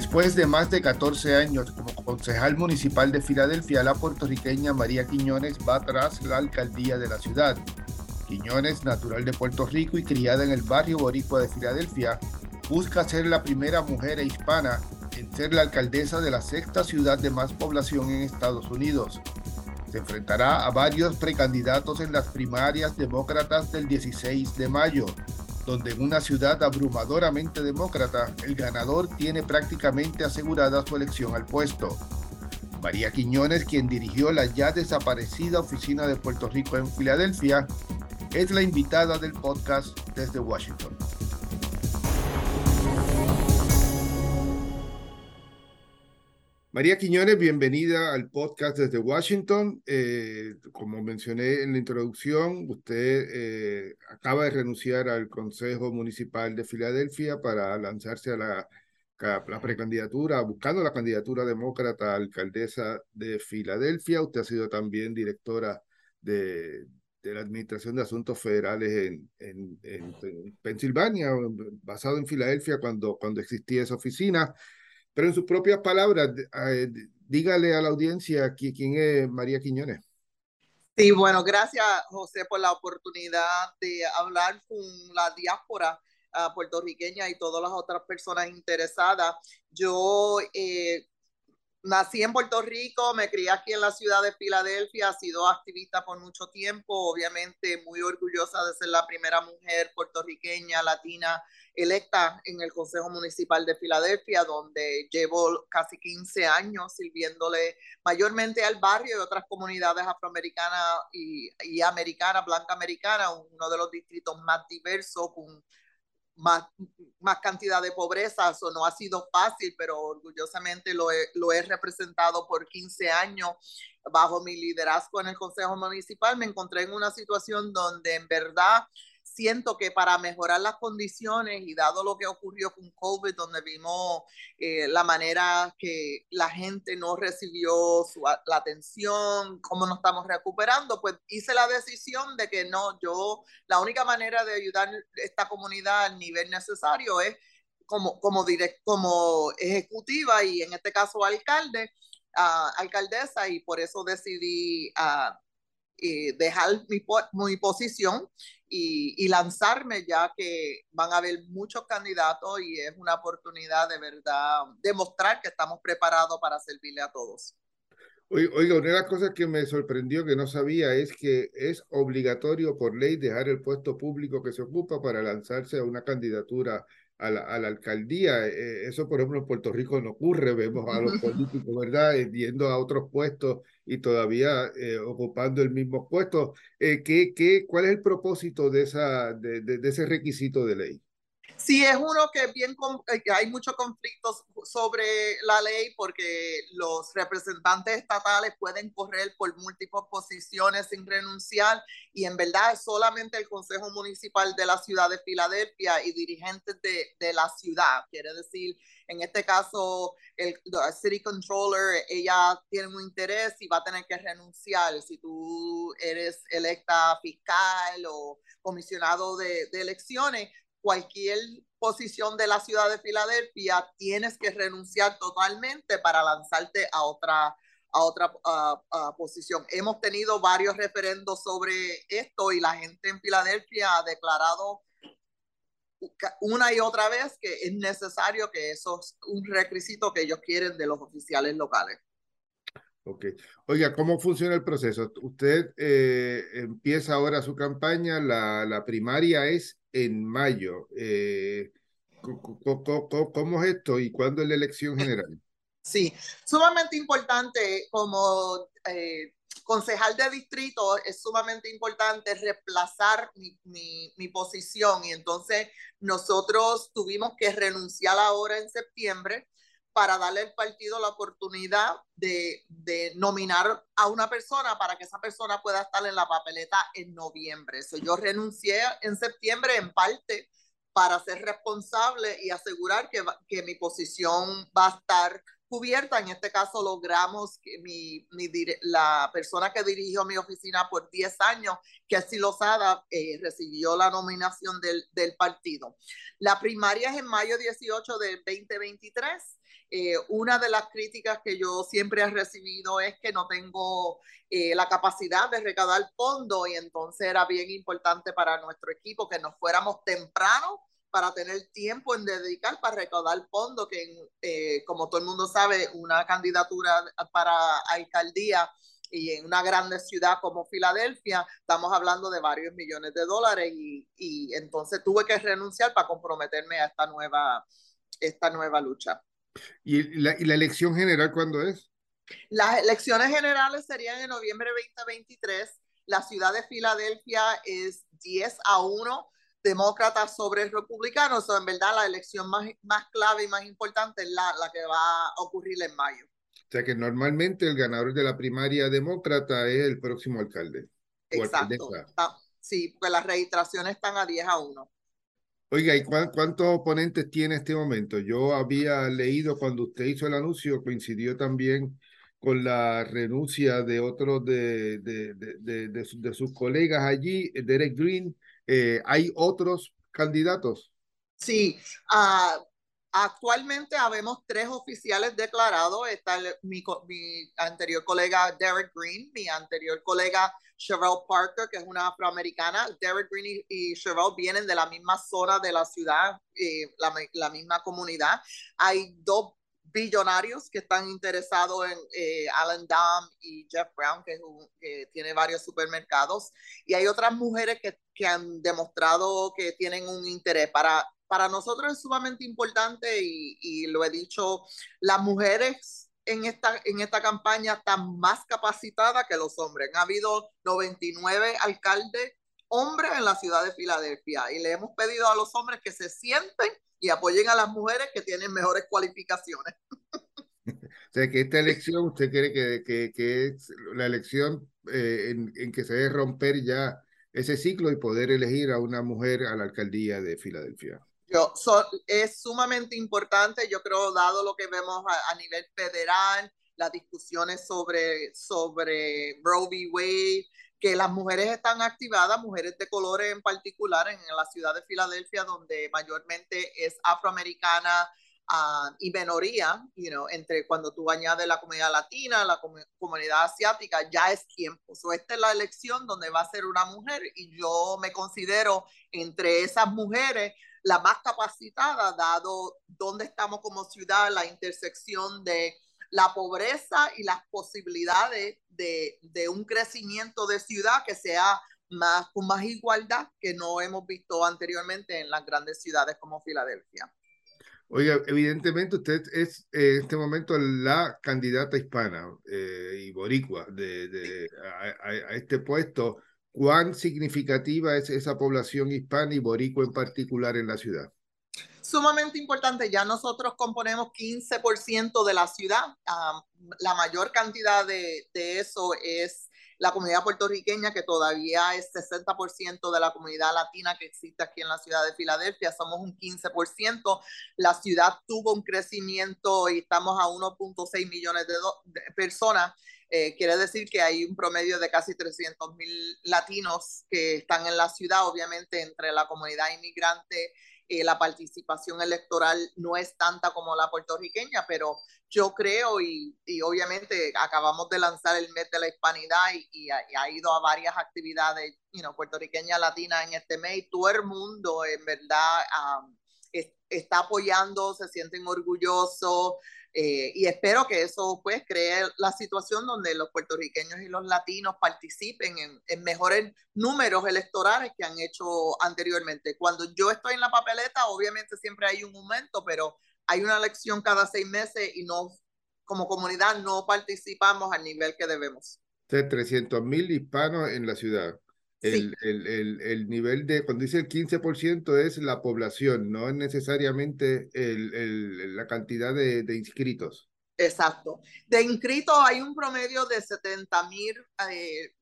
Después de más de 14 años como concejal municipal de Filadelfia, la puertorriqueña María Quiñones va tras la alcaldía de la ciudad. Quiñones, natural de Puerto Rico y criada en el barrio boricua de Filadelfia, busca ser la primera mujer hispana en ser la alcaldesa de la sexta ciudad de más población en Estados Unidos. Se enfrentará a varios precandidatos en las primarias demócratas del 16 de mayo, donde en una ciudad abrumadoramente demócrata, el ganador tiene prácticamente asegurada su elección al puesto. María Quiñones, quien dirigió la ya desaparecida oficina de Puerto Rico en Filadelfia, es la invitada del podcast desde Washington. María Quiñones, bienvenida al podcast desde Washington. Eh, como mencioné en la introducción, usted eh, acaba de renunciar al Consejo Municipal de Filadelfia para lanzarse a la, precandidatura, buscando la candidatura demócrata a alcaldesa de Filadelfia. Usted ha sido también directora de, la Administración de Asuntos Federales en, en, en, Pensilvania, basado en Filadelfia cuando, cuando existía esa oficina. Pero en sus propias palabras, eh, dígale a la audiencia quién es María Quiñones. Sí, bueno, gracias José por la oportunidad de hablar con la diáspora uh, puertorriqueña y todas las otras personas interesadas. Yo eh, nací en Puerto Rico, me crié aquí en la ciudad de Filadelfia, he sido activista por mucho tiempo, obviamente muy orgullosa de ser la primera mujer puertorriqueña latina electa en el Consejo Municipal de Filadelfia, donde llevo casi 15 años sirviéndole mayormente al barrio y otras comunidades afroamericanas y, y americanas, blanca americana, uno de los distritos más diversos, con más, más cantidad de pobreza. Eso no ha sido fácil, pero orgullosamente lo he, lo he representado por 15 años bajo mi liderazgo en el Consejo Municipal. Me encontré en una situación donde en verdad siento que para mejorar las condiciones y dado lo que ocurrió con COVID, donde vimos eh, la manera que la gente no recibió su, la atención, cómo nos estamos recuperando, pues hice la decisión de que no, yo, la única manera de ayudar esta comunidad al nivel necesario es como, como, direct, como ejecutiva y en este caso alcalde, uh, alcaldesa, y por eso decidí uh, eh, dejar mi, mi posición y, lanzarme ya que van a haber muchos candidatos y es una oportunidad de verdad demostrar que estamos preparados para servirle a todos. Oiga, una de las cosas que me sorprendió que no sabía es que es obligatorio por ley dejar el puesto público que se ocupa para lanzarse a una candidatura a la, a la alcaldía. Eh, eso, por ejemplo, en Puerto Rico no ocurre. Vemos a los políticos, ¿verdad?, eh, yendo a otros puestos y todavía eh, ocupando el mismo puesto. ¿qué, qué, ¿Cuál es el propósito de, esa, de, de, de ese requisito de ley? Sí, es uno que bien eh, hay muchos conflictos sobre la ley porque los representantes estatales pueden correr por múltiples posiciones sin renunciar y en verdad es solamente el Consejo Municipal de la ciudad de Filadelfia y dirigentes de, de la ciudad, quiere decir, en este caso, el, City Controller, ella tiene un interés y va a tener que renunciar. Si tú eres electa fiscal o comisionado de, de elecciones cualquier posición de la ciudad de Filadelfia, tienes que renunciar totalmente para lanzarte a otra, a otra posición. Hemos tenido varios referendos sobre esto y la gente en Filadelfia ha declarado una y otra vez que es necesario que eso es un requisito que ellos quieren de los oficiales locales. Ok. Oiga, ¿cómo funciona el proceso? Usted eh, empieza ahora su campaña, la, la primaria es en mayo. Eh, ¿cómo, es esto y cuándo es la elección general? Sí, sumamente importante como eh, concejal de distrito, es sumamente importante reemplazar mi, mi, mi, posición y entonces nosotros tuvimos que renunciar ahora en septiembre para darle al partido la oportunidad de, nominar a una persona para que esa persona pueda estar en la papeleta en noviembre. So, yo renuncié en septiembre en parte para ser responsable y asegurar que, mi posición va a estar cubierta. En este caso logramos que mi, la persona que dirigió mi oficina por 10 años, que es Lozada, eh, recibió la nominación del, del, partido. La primaria es en mayo 18 del 2023. Eh, una de las críticas que yo siempre he recibido es que no tengo eh, la capacidad de recaudar fondos y entonces era bien importante para nuestro equipo que nos fuéramos temprano para tener tiempo en dedicar para recaudar fondos, que eh, como todo el mundo sabe, una candidatura para alcaldía y en una grande ciudad como Filadelfia, estamos hablando de varios millones de dólares y, y entonces tuve que renunciar para comprometerme a esta nueva, esta nueva lucha. ¿Y la, ¿Y la elección general cuándo es? Las elecciones generales serían en noviembre 2023. La ciudad de Filadelfia es 10 a 1 demócratas sobre republicanos, o en verdad la elección más, más clave y más importante es la, la que va a ocurrir en mayo. O sea que normalmente el ganador de la primaria demócrata es el próximo alcalde. Exacto. Ah, sí, porque las registraciones están a 10 a 1. Oiga, ¿y cuántos oponentes tiene este momento? Yo había leído cuando usted hizo el anuncio, coincidió también con la renuncia de otros de, de, de, de, sus colegas allí, Derek Green, eh, ¿Hay otros candidatos? Sí, uh, actualmente habemos tres oficiales declarados. Está mi, anterior colega Derek Green, mi anterior colega Cheryl Parker, que es una afroamericana. Derek Green y, y Cheryl vienen de la misma zona de la ciudad, eh, la, misma comunidad. Hay dos billonarios que están interesados en eh, Alan Dam y Jeff Brown, que, tiene varios supermercados. Y hay otras mujeres que, han demostrado que tienen un interés. Para, para nosotros es sumamente importante y, y lo he dicho, las mujeres en esta, en esta campaña están más capacitadas que los hombres. Ha habido 99 alcaldes hombres en la ciudad de Filadelfia y le hemos pedido a los hombres que se sienten y apoyen a las mujeres que tienen mejores cualificaciones. O sea, que esta elección, ¿usted cree que, que, que es la elección eh, en, en, que se debe romper ya ese ciclo y poder elegir a una mujer a la alcaldía de Filadelfia? Yo, so, es sumamente importante, yo creo, dado lo que vemos a, a nivel federal, las discusiones sobre, sobre Roe v. Wade, que las mujeres están activadas, mujeres de colores en particular, en, en la ciudad de Filadelfia, donde mayormente es afroamericana uh, y minoría, you know, entre cuando tú añades la comunidad latina, la com comunidad asiática, ya es tiempo. So, esta es la elección donde va a ser una mujer y yo me considero entre esas mujeres la más capacitada, dado dónde estamos como ciudad, la intersección de la pobreza y las posibilidades de, de un crecimiento de ciudad que sea más, con más igualdad que no hemos visto anteriormente en las grandes ciudades como Filadelfia. Oiga, evidentemente usted es en este momento la candidata hispana eh, y boricua de, de a, a, a, este puesto. ¿Cuán significativa es esa población hispana y boricua en particular en la ciudad? sumamente importante. Ya nosotros componemos 15% de la ciudad. Um, la mayor cantidad de, de, eso es la comunidad puertorriqueña, que todavía es 60% de la comunidad latina que existe aquí en la ciudad de Filadelfia. Somos un 15%. La ciudad tuvo un crecimiento y estamos a 1.6 millones de, de personas. Eh, quiere decir que hay un promedio de casi 300 mil latinos que están en la ciudad, obviamente entre la comunidad inmigrante eh, la participación electoral no es tanta como la puertorriqueña, pero yo creo y, y obviamente acabamos de lanzar el mes de la hispanidad y, ha, ido a varias actividades you know, puertorriqueña latina en este mes y todo el mundo en verdad es, está apoyando, se sienten orgullosos. Eh, y espero que eso pues cree la situación donde los puertorriqueños y los latinos participen en, en, mejores números electorales que han hecho anteriormente. Cuando yo estoy en la papeleta, obviamente siempre hay un aumento, pero hay una elección cada seis meses y no, como comunidad no participamos al nivel que debemos. 300 mil hispanos en la ciudad. El, sí. el, el, el, nivel de, cuando dice el 15% es la población, no es necesariamente el, la cantidad de, de, inscritos. Exacto. De inscritos hay un promedio de 70 mil, eh,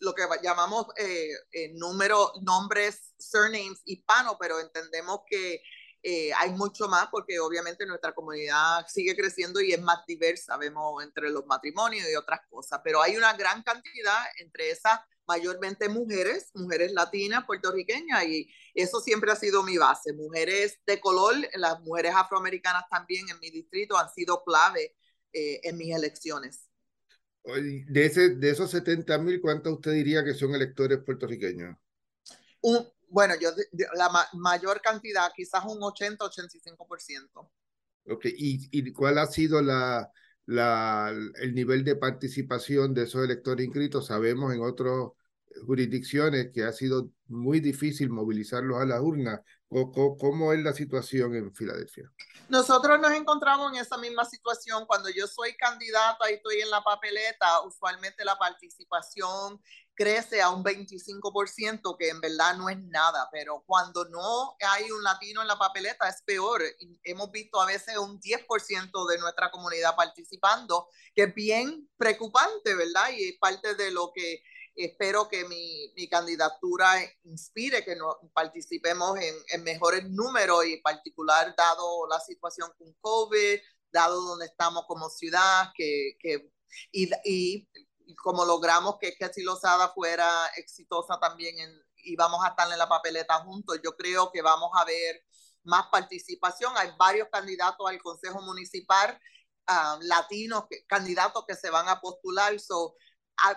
lo que llamamos eh, eh, número, nombres, surnames hispanos, pero entendemos que eh, hay mucho más porque obviamente nuestra comunidad sigue creciendo y es más diversa, vemos entre los matrimonios y otras cosas, pero hay una gran cantidad entre esas mayormente mujeres, mujeres latinas, puertorriqueñas, y eso siempre ha sido mi base. Mujeres de color, las mujeres afroamericanas también en mi distrito han sido clave eh, en mis elecciones. De, ese, de esos 70 mil, ¿cuántos usted diría que son electores puertorriqueños? Un, bueno, yo la mayor cantidad, quizás un 80-85%. Ok, ¿Y, ¿Y cuál ha sido la, la, el nivel de participación de esos electores inscritos? Sabemos en otras jurisdicciones que ha sido muy difícil movilizarlos a las urnas. ¿Cómo, ¿Cómo, es la situación en Filadelfia? Nosotros nos encontramos en esa misma situación. Cuando yo soy candidata y estoy en la papeleta, usualmente la participación crece a un 25%, que en verdad no es nada, pero cuando no hay un latino en la papeleta es peor. Hemos visto a veces un 10% de nuestra comunidad participando, que es bien preocupante, ¿verdad? Y es parte de lo que espero que mi, mi candidatura inspire que participemos en, en mejores números y particular dado la situación con COVID, dado donde estamos como ciudad, que, que y, y como logramos que Ketsi Lozada fuera exitosa también en, y vamos a estar en la papeleta juntos, yo creo que vamos a ver más participación. Hay varios candidatos al Consejo Municipal uh, latinos, que, candidatos que se van a postular. So,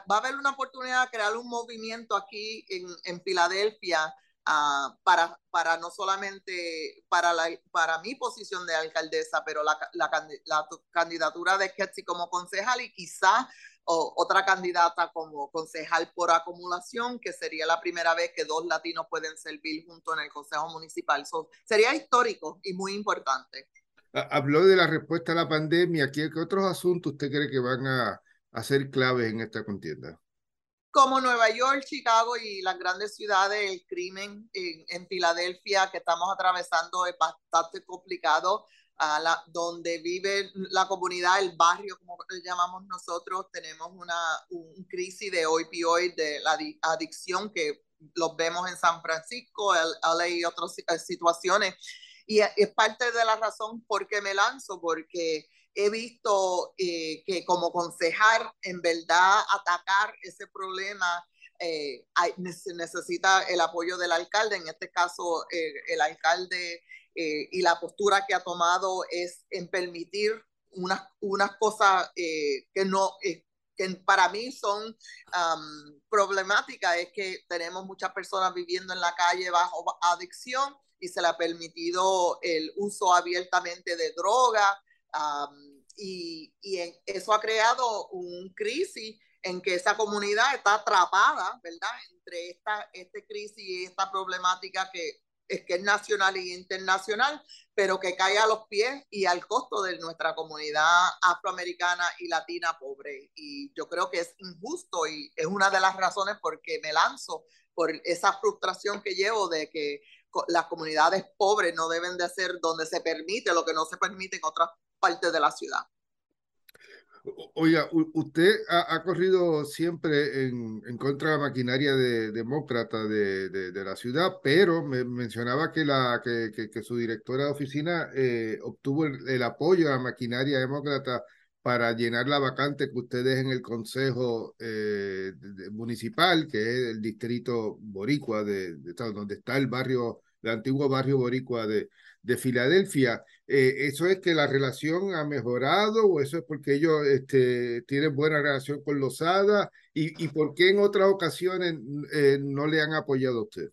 va a haber una oportunidad de crear un movimiento aquí en, en Filadelfia uh, para, para no solamente para, la, para mi posición de alcaldesa, pero la, la, la candidatura de Ketsi como concejal y quizá o, otra candidata como concejal por acumulación, que sería la primera vez que dos latinos pueden servir junto en el Consejo Municipal. So, sería histórico y muy importante. Habló de la respuesta a la pandemia. ¿Qué, qué otros asuntos usted cree que van a, a ser claves en esta contienda? Como Nueva York, Chicago y las grandes ciudades, el crimen en, en Filadelfia que estamos atravesando es bastante complicado a la, donde vive la comunidad, el barrio, como le llamamos nosotros, tenemos una un crisis de opioid, de la adicción que los vemos en San Francisco, LA y otras eh, situaciones. Y es parte de la razón por qué me lanzo, porque he visto eh, que como concejal, en verdad, atacar ese problema eh, hay, necesita el apoyo del alcalde. En este caso, eh, el alcalde eh, y la postura que ha tomado es en permitir unas, unas cosas que no, que para mí son um, problemáticas, es que tenemos muchas personas viviendo en la calle bajo adicción y se le ha permitido el uso abiertamente de droga um, y, y en, eso ha creado un crisis en que esa comunidad está atrapada, ¿verdad? Entre esta, este crisis y esta problemática que es que es nacional e internacional, pero que cae a los pies y al costo de nuestra comunidad afroamericana y latina pobre. Y yo creo que es injusto y es una de las razones por que me lanzo por esa frustración que llevo de que las comunidades pobres no deben de ser donde se permite lo que no se permite en otras partes de la ciudad. Oiga, usted ha, corrido siempre en, contra de la maquinaria de, demócrata de, la ciudad, pero me mencionaba que, su directora de oficina eh, obtuvo el, apoyo a la maquinaria demócrata para llenar la vacante que ustedes en el Consejo eh, Municipal, que es el distrito boricua, de, donde está el barrio, el antiguo barrio boricua de Filadelfia. Eh, ¿Eso es que la relación ha mejorado o eso es porque ellos este, tienen buena relación con los HADA? ¿Y, y por qué en otras ocasiones eh, no le han apoyado a usted?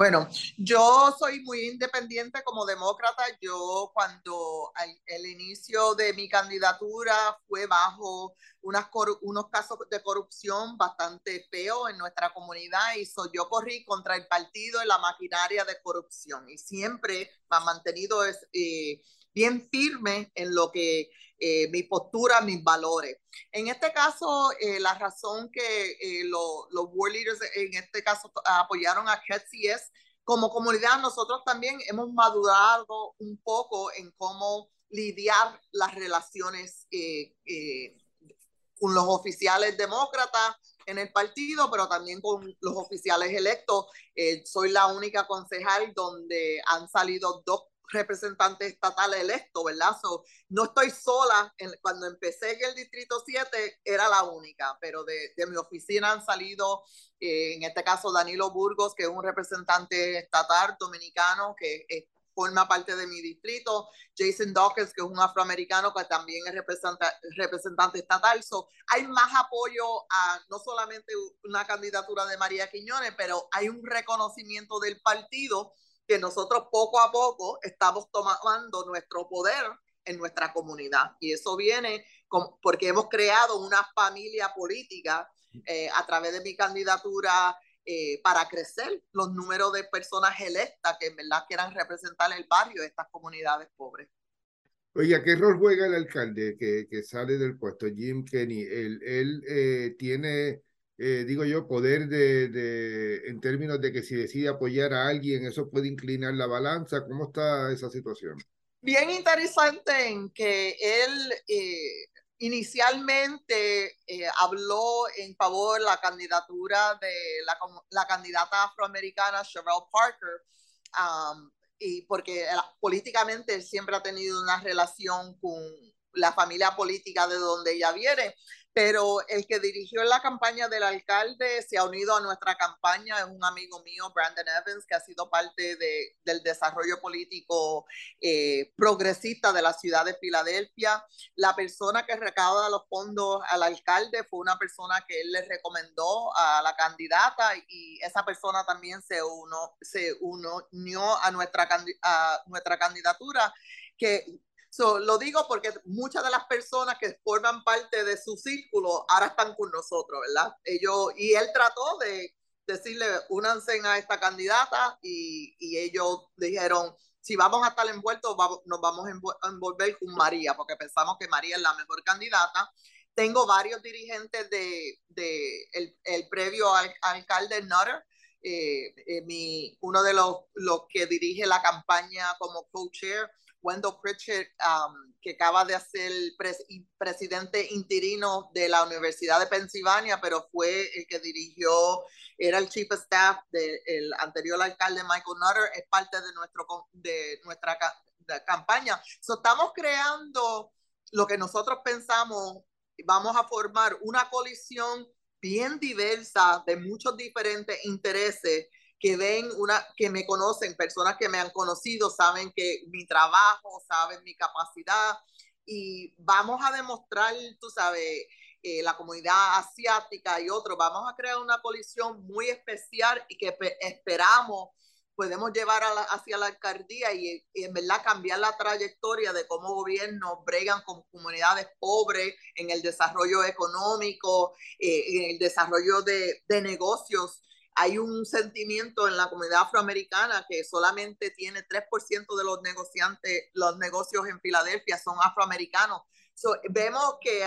Bueno, yo soy muy independiente como demócrata. Yo cuando el inicio de mi candidatura fue bajo unos casos de corrupción bastante feos en nuestra comunidad y so, yo corrí contra el partido y la maquinaria de corrupción y siempre me ha mantenido eh, bien firme en lo que eh, mi postura, mis valores. En este caso, eh, la razón que eh, lo, los world leaders en este caso apoyaron a Ketsi es, como comunidad, nosotros también hemos madurado un poco en cómo lidiar las relaciones eh, eh, con los oficiales demócratas en el partido, pero también con los oficiales electos. Eh, soy la única concejal donde han salido dos representante estatal electo, ¿verdad? no estoy sola. cuando empecé en el Distrito 7 era la única, pero de, mi oficina han salido, eh, en este caso, Danilo Burgos, que es un representante estatal dominicano que forma parte de mi distrito, Jason Dawkins, que es un afroamericano que también es representante, representante estatal. Hay más apoyo a no solamente una candidatura de María Quiñones, pero hay un reconocimiento del partido que nosotros poco a poco estamos tomando nuestro poder en nuestra comunidad. Y eso viene con, porque hemos creado una familia política eh, a través de mi candidatura eh, para crecer los números de personas electas que en verdad quieran representar el barrio de estas comunidades pobres. Oye, ¿qué rol juega el alcalde que, que sale del puesto, Jim Kenny? Él, él eh, tiene, eh, digo yo, poder de, de, en términos de que si decide apoyar a alguien, eso puede inclinar la balanza. ¿Cómo está esa situación? Bien interesante en que él inicialmente eh, habló en favor de la candidatura de la, la candidata afroamericana Cheryl Parker, um, y porque políticamente siempre ha tenido una relación con la familia política de donde ella viene pero el que dirigió la campaña del alcalde se ha unido a nuestra campaña, es un amigo mío, Brandon Evans, que ha sido parte de, del desarrollo político eh, progresista de la ciudad de Filadelfia. La persona que recauda los fondos al alcalde fue una persona que él le recomendó a la candidata y esa persona también se, uno, se unió a nuestra, a nuestra candidatura que lo digo porque muchas de las personas que forman parte de su círculo ahora están con nosotros, ¿verdad? Ellos, y él trató de decirle, únanse a esta candidata y, y ellos dijeron, si vamos a estar envueltos, nos vamos a envolver con María, porque pensamos que María es la mejor candidata. Tengo varios dirigentes de, de el, el, previo al, alcalde Nutter, eh, eh, mi, uno de los, los que dirige la campaña como co-chair, Wendell Pritchett, um, que acaba de ser presidente interino de la Universidad de Pensilvania, pero fue el que dirigió, era el chief of staff del anterior alcalde Michael Nutter, es parte de, nuestro, de nuestra campaña. estamos creando lo que nosotros pensamos, vamos a formar una coalición bien diversa de muchos diferentes intereses que ven una, que me conocen, personas que me han conocido, saben que mi trabajo, saben mi capacidad y vamos a demostrar, tú sabes, eh, la comunidad asiática y otros, vamos a crear una coalición muy especial y que esperamos podemos llevar a hacia la alcaldía y, en verdad cambiar la trayectoria de cómo gobiernos bregan con comunidades pobres en el desarrollo económico, eh, en el desarrollo de, de negocios hay un sentimiento en la comunidad afroamericana que solamente tiene 3% de los negociantes, los negocios en Filadelfia son afroamericanos. vemos que,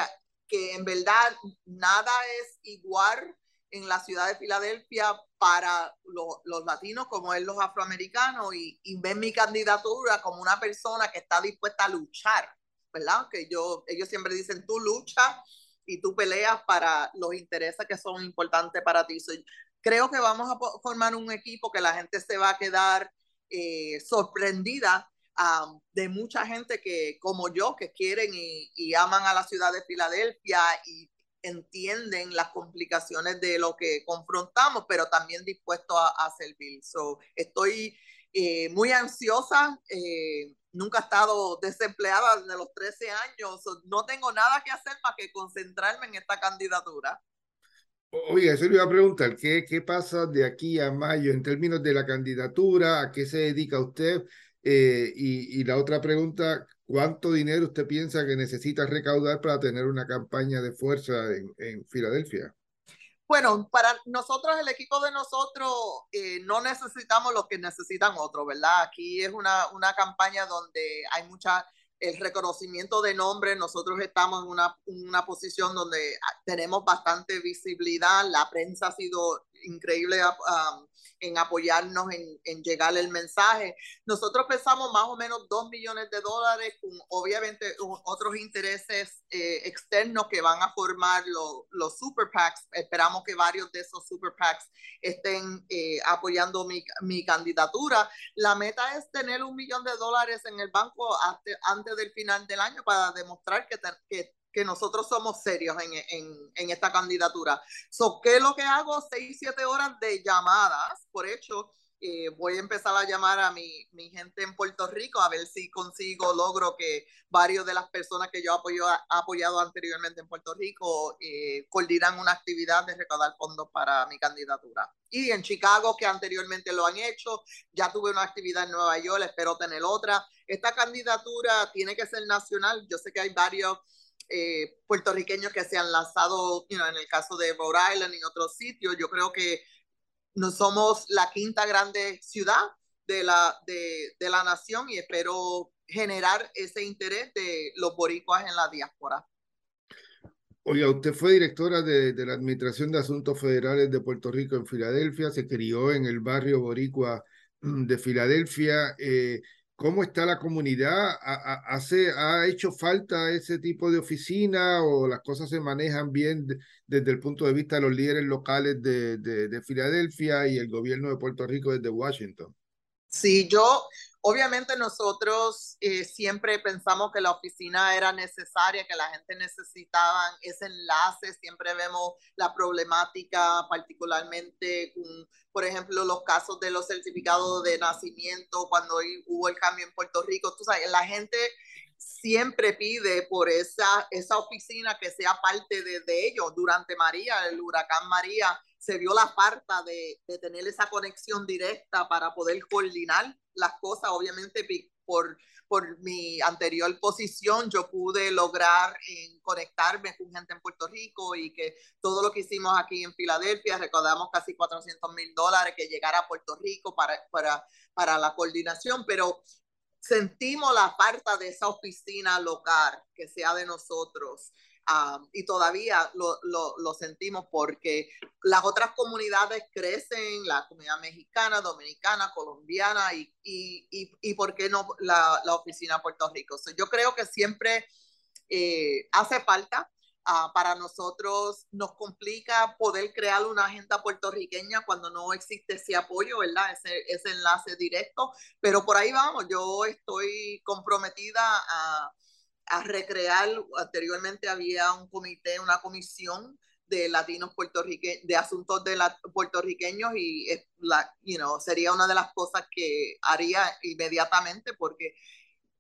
que en verdad nada es igual en la ciudad de Filadelfia para los latinos como es los afroamericanos y, y ven mi candidatura como una persona que está dispuesta a luchar, ¿verdad? Que yo, ellos siempre dicen, tú luchas y tú peleas para los intereses que son importantes para ti creo que vamos a formar un equipo que la gente se va a quedar eh, sorprendida de mucha gente que, como yo, que quieren y, aman a la ciudad de Filadelfia y entienden las complicaciones de lo que confrontamos, pero también dispuesto a, servir. So, estoy eh, muy ansiosa. Eh, nunca he estado desempleada desde los 13 años. no tengo nada que hacer más que concentrarme en esta candidatura. Oye, eso le iba a preguntar, ¿qué, ¿qué pasa de aquí a mayo en términos de la candidatura? ¿A qué se dedica usted? Eh, y, y, la otra pregunta, ¿cuánto dinero usted piensa que necesita recaudar para tener una campaña de fuerza en, en Filadelfia? Bueno, para nosotros, el equipo de nosotros, eh, no necesitamos lo que necesitan otros, ¿verdad? Aquí es una, una campaña donde hay mucha el reconocimiento de nombre, nosotros estamos en una, una, posición donde ah, tenemos bastante visibilidad, la prensa ha sido increíble en apoyarnos en, en, llegar el mensaje. Nosotros pensamos más o menos 2 millones de dólares con obviamente otros intereses eh, externos que van a formar los super PACs. Esperamos que varios de esos super PACs estén eh, apoyando mi, mi, candidatura. La meta es tener un millón de dólares en el banco antes del final del año para demostrar que que nosotros somos serios en, en, en, esta candidatura. So, ¿Qué es lo que hago? Seis, siete horas de llamadas. Por hecho, eh, voy a empezar a llamar a mi, mi, gente en Puerto Rico a ver si consigo, logro que varios de las personas que yo apoyo, he apoyado anteriormente en Puerto Rico eh, coordinan una actividad de recaudar fondos para mi candidatura. Y en Chicago, que anteriormente lo han hecho, ya tuve una actividad en Nueva York, espero tener otra. Esta candidatura tiene que ser nacional. Yo sé que hay varios eh, puertorriqueños que se han lanzado, en el caso de Rhode Island y otros sitios. Yo creo que no somos la quinta grande ciudad de la, de, la nación y espero generar ese interés de los boricuas en la diáspora. Oiga, usted fue directora de, la Administración de Asuntos Federales de Puerto Rico en Filadelfia, se crió en el barrio boricua de Filadelfia. Eh, ¿Cómo está la comunidad? ¿Hace, ¿Ha hecho falta ese tipo de oficina o las cosas se manejan bien desde el punto de vista de los líderes locales de, de, de Filadelfia y el gobierno de Puerto Rico desde Washington? Sí, yo, Obviamente nosotros eh, siempre pensamos que la oficina era necesaria, que la gente necesitaba ese enlace, siempre vemos la problemática particularmente con, por ejemplo, los casos de los certificados de nacimiento, cuando hubo el cambio en Puerto Rico, tú sabes, la gente siempre pide por esa, esa oficina que sea parte de, de ellos. Durante María, el huracán María, se vio la falta de, tener esa conexión directa para poder coordinar las cosas. Obviamente, por, por mi anterior posición, yo pude lograr en conectarme con gente en Puerto Rico y que todo lo que hicimos aquí en Filadelfia, recaudamos casi 400 mil dólares que llegara a Puerto Rico para, para, para la coordinación, pero sentimos la falta de esa oficina local que sea de nosotros. Um, y todavía lo, lo, sentimos porque las otras comunidades crecen, la comunidad mexicana, dominicana, colombiana y, y, y, y por qué no la, la oficina Puerto Rico. So, yo creo que siempre eh, hace falta. Uh, para nosotros nos complica poder crear una agenda puertorriqueña cuando no existe ese apoyo, ¿verdad? Ese, ese enlace directo, pero por ahí vamos, yo estoy comprometida a, a recrear, anteriormente había un comité, una comisión de latinos puertorriqueños, de asuntos de la, puertorriqueños y la, you know, sería una de las cosas que haría inmediatamente porque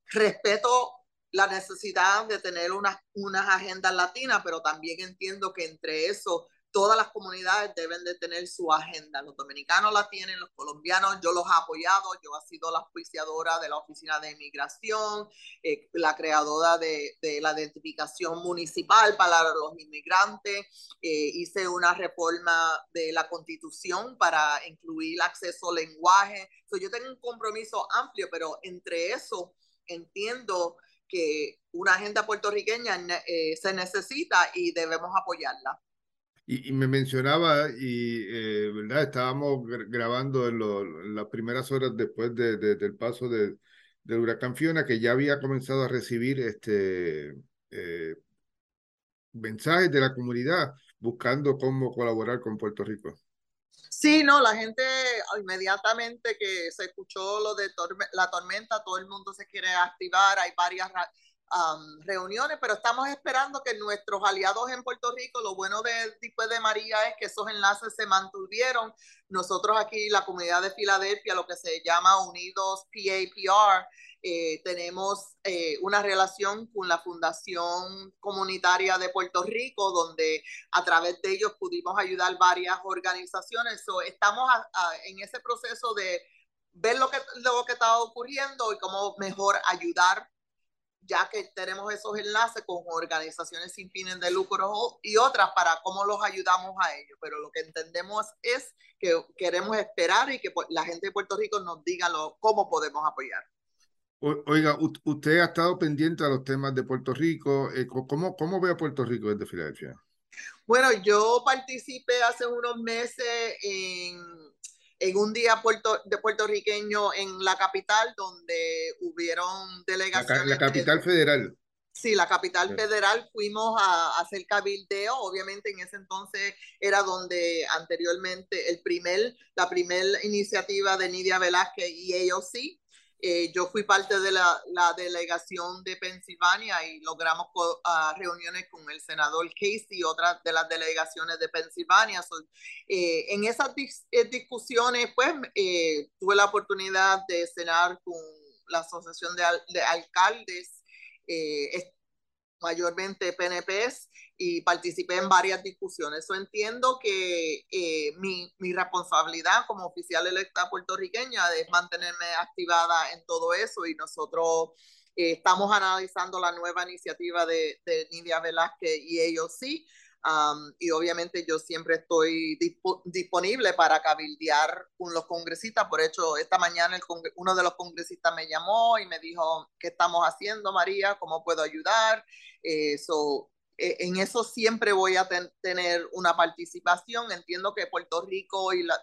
respeto la necesidad de tener unas, unas agendas latinas, pero también entiendo que entre eso todas las comunidades deben de tener su agenda. Los dominicanos la tienen, los colombianos, yo los he apoyado, yo he sido la auspiciadora de la Oficina de Inmigración, eh, la creadora de, la identificación municipal para los inmigrantes, eh, hice una reforma de la constitución para incluir acceso al lenguaje. So, yo tengo un compromiso amplio, pero entre eso entiendo que una agenda puertorriqueña eh, se necesita y debemos apoyarla. Y, y, me mencionaba, y eh, ¿verdad? estábamos grabando en, lo, en, las primeras horas después de, de, del paso de, del huracán Fiona, que ya había comenzado a recibir este, eh, mensajes de la comunidad buscando cómo colaborar con Puerto Rico. Sí, no, la gente inmediatamente que se escuchó lo de torme la tormenta, todo el mundo se quiere activar, hay varias um, reuniones, pero estamos esperando que nuestros aliados en Puerto Rico, lo bueno de después de María es que esos enlaces se mantuvieron. Nosotros aquí, la comunidad de Filadelfia, lo que se llama Unidos PAPR, eh, tenemos eh, una relación con la Fundación Comunitaria de Puerto Rico, donde a través de ellos pudimos ayudar varias organizaciones. So, estamos a, a, en ese proceso de ver lo que, lo que está ocurriendo y cómo mejor ayudar ya que tenemos esos enlaces con organizaciones sin fines de lucro y otras para cómo los ayudamos a ellos. Pero lo que entendemos es que queremos esperar y que la gente de Puerto Rico nos diga lo, cómo podemos apoyar. Oiga, usted ha estado pendiente a los temas de Puerto Rico. Eh, ¿Cómo, cómo ve a Puerto Rico desde Filadelfia? Bueno, yo participé hace unos meses en, en un día puerto, de puertorriqueño en la capital, donde hubieron delegaciones. La, capital federal. Sí, la capital federal fuimos a, hacer cabildeo, obviamente en ese entonces era donde anteriormente el primer, la primera iniciativa de Nidia Velázquez y ellos sí, eh, yo fui parte de la, delegación de Pensilvania y logramos uh, reuniones con el senador Casey y otras de las delegaciones de Pensilvania. eh, en esas eh, discusiones, pues, tuve la oportunidad de cenar con la Asociación de Alcaldes, mayormente PNPs, y participé en varias discusiones. Yo entiendo que eh, mi, responsabilidad como oficial electa puertorriqueña es mantenerme activada en todo eso y nosotros eh, estamos analizando la nueva iniciativa de, de Nidia Velázquez y ellos sí. Um, y obviamente yo siempre estoy disp disponible para cabildear con los congresistas. Por hecho, esta mañana el uno de los congresistas me llamó y me dijo, ¿qué estamos haciendo, María? ¿Cómo puedo ayudar? Eh, so, eh, en eso siempre voy a ten, tener una participación. Entiendo que Puerto Rico y la,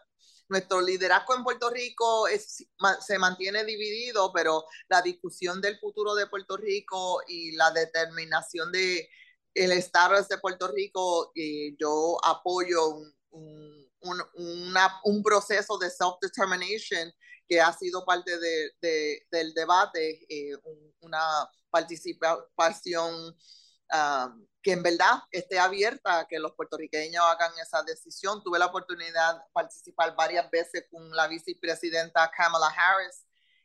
nuestro liderazgo en Puerto Rico es, se mantiene dividido, pero la discusión del futuro de Puerto Rico y la determinación de el estatus de Puerto Rico, eh, yo apoyo un, un, proceso de self-determination que ha sido parte de, de, del debate, eh, una participación um, que en verdad esté abierta a que los puertorriqueños hagan esa decisión. Tuve la oportunidad de participar varias veces con la vicepresidenta Kamala Harris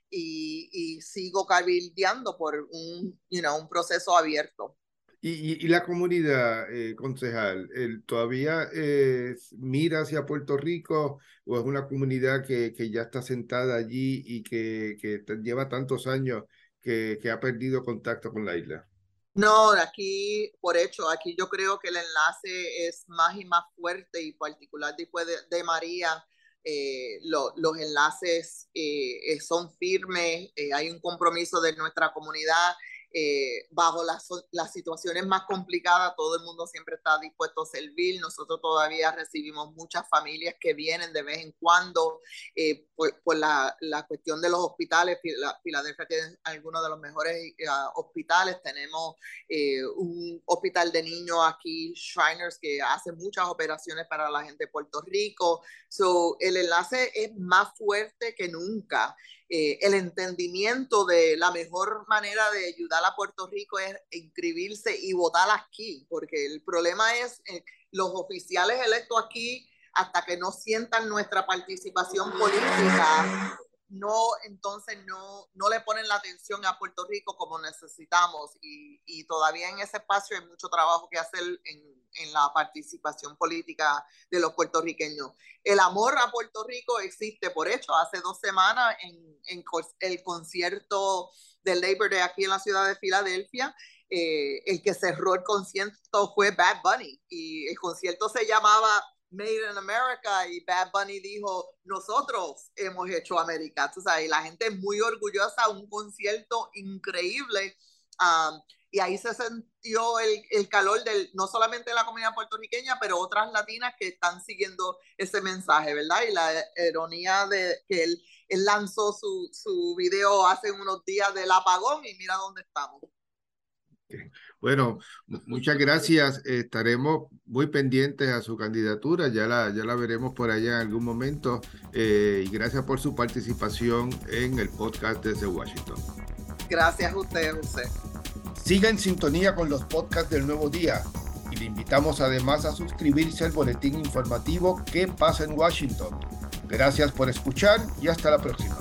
y, y sigo cabildeando por un, you know, un proceso abierto. Y, y, y la comunidad, eh, concejal, ¿el, ¿todavía eh, mira hacia Puerto Rico o es una comunidad que, que ya está sentada allí y que, que lleva tantos años que, que ha perdido contacto con la isla? No, aquí, por hecho, aquí yo creo que el enlace es más y más fuerte y particular después de, de María, eh, lo, los enlaces eh, son firmes, eh, hay un compromiso de nuestra comunidad eh, bajo las, las, situaciones más complicadas, todo el mundo siempre está dispuesto a servir. Nosotros todavía recibimos muchas familias que vienen de vez en cuando eh, por, la, la, cuestión de los hospitales. Filadelfia tiene algunos de los mejores uh, hospitales. Tenemos eh, un hospital de niños aquí, Shriners, que hace muchas operaciones para la gente de Puerto Rico. So, el enlace es más fuerte que nunca eh, el entendimiento de la mejor manera de ayudar a Puerto Rico es inscribirse y votar aquí, porque el problema es eh, los oficiales electos aquí, hasta que no sientan nuestra participación política, no, entonces no, no le ponen la atención a Puerto Rico como necesitamos y, y todavía en ese espacio hay mucho trabajo que hacer en, en, la participación política de los puertorriqueños. El amor a Puerto Rico existe, por hecho, hace dos semanas en, en el concierto del Labor Day aquí en la ciudad de Filadelfia, eh, el que cerró el concierto fue Bad Bunny y el concierto se llamaba Made in America y Bad Bunny dijo, nosotros hemos hecho América, tú sabes, y la gente muy orgullosa, un concierto increíble. Um, y ahí se sintió el, el, calor del, no solamente de la comunidad puertorriqueña, pero otras latinas que están siguiendo ese mensaje, ¿verdad? Y la ironía de que él, él lanzó su, su video hace unos días del apagón y mira dónde estamos. Bueno, muchas gracias. Estaremos muy pendientes a su candidatura. Ya la, ya la veremos por allá en algún momento. Eh, y gracias por su participación en el podcast desde Washington. Gracias a usted, José. Siga en sintonía con los podcasts del Nuevo Día. Y le invitamos además a suscribirse al boletín informativo ¿Qué pasa en Washington? Gracias por escuchar y hasta la próxima.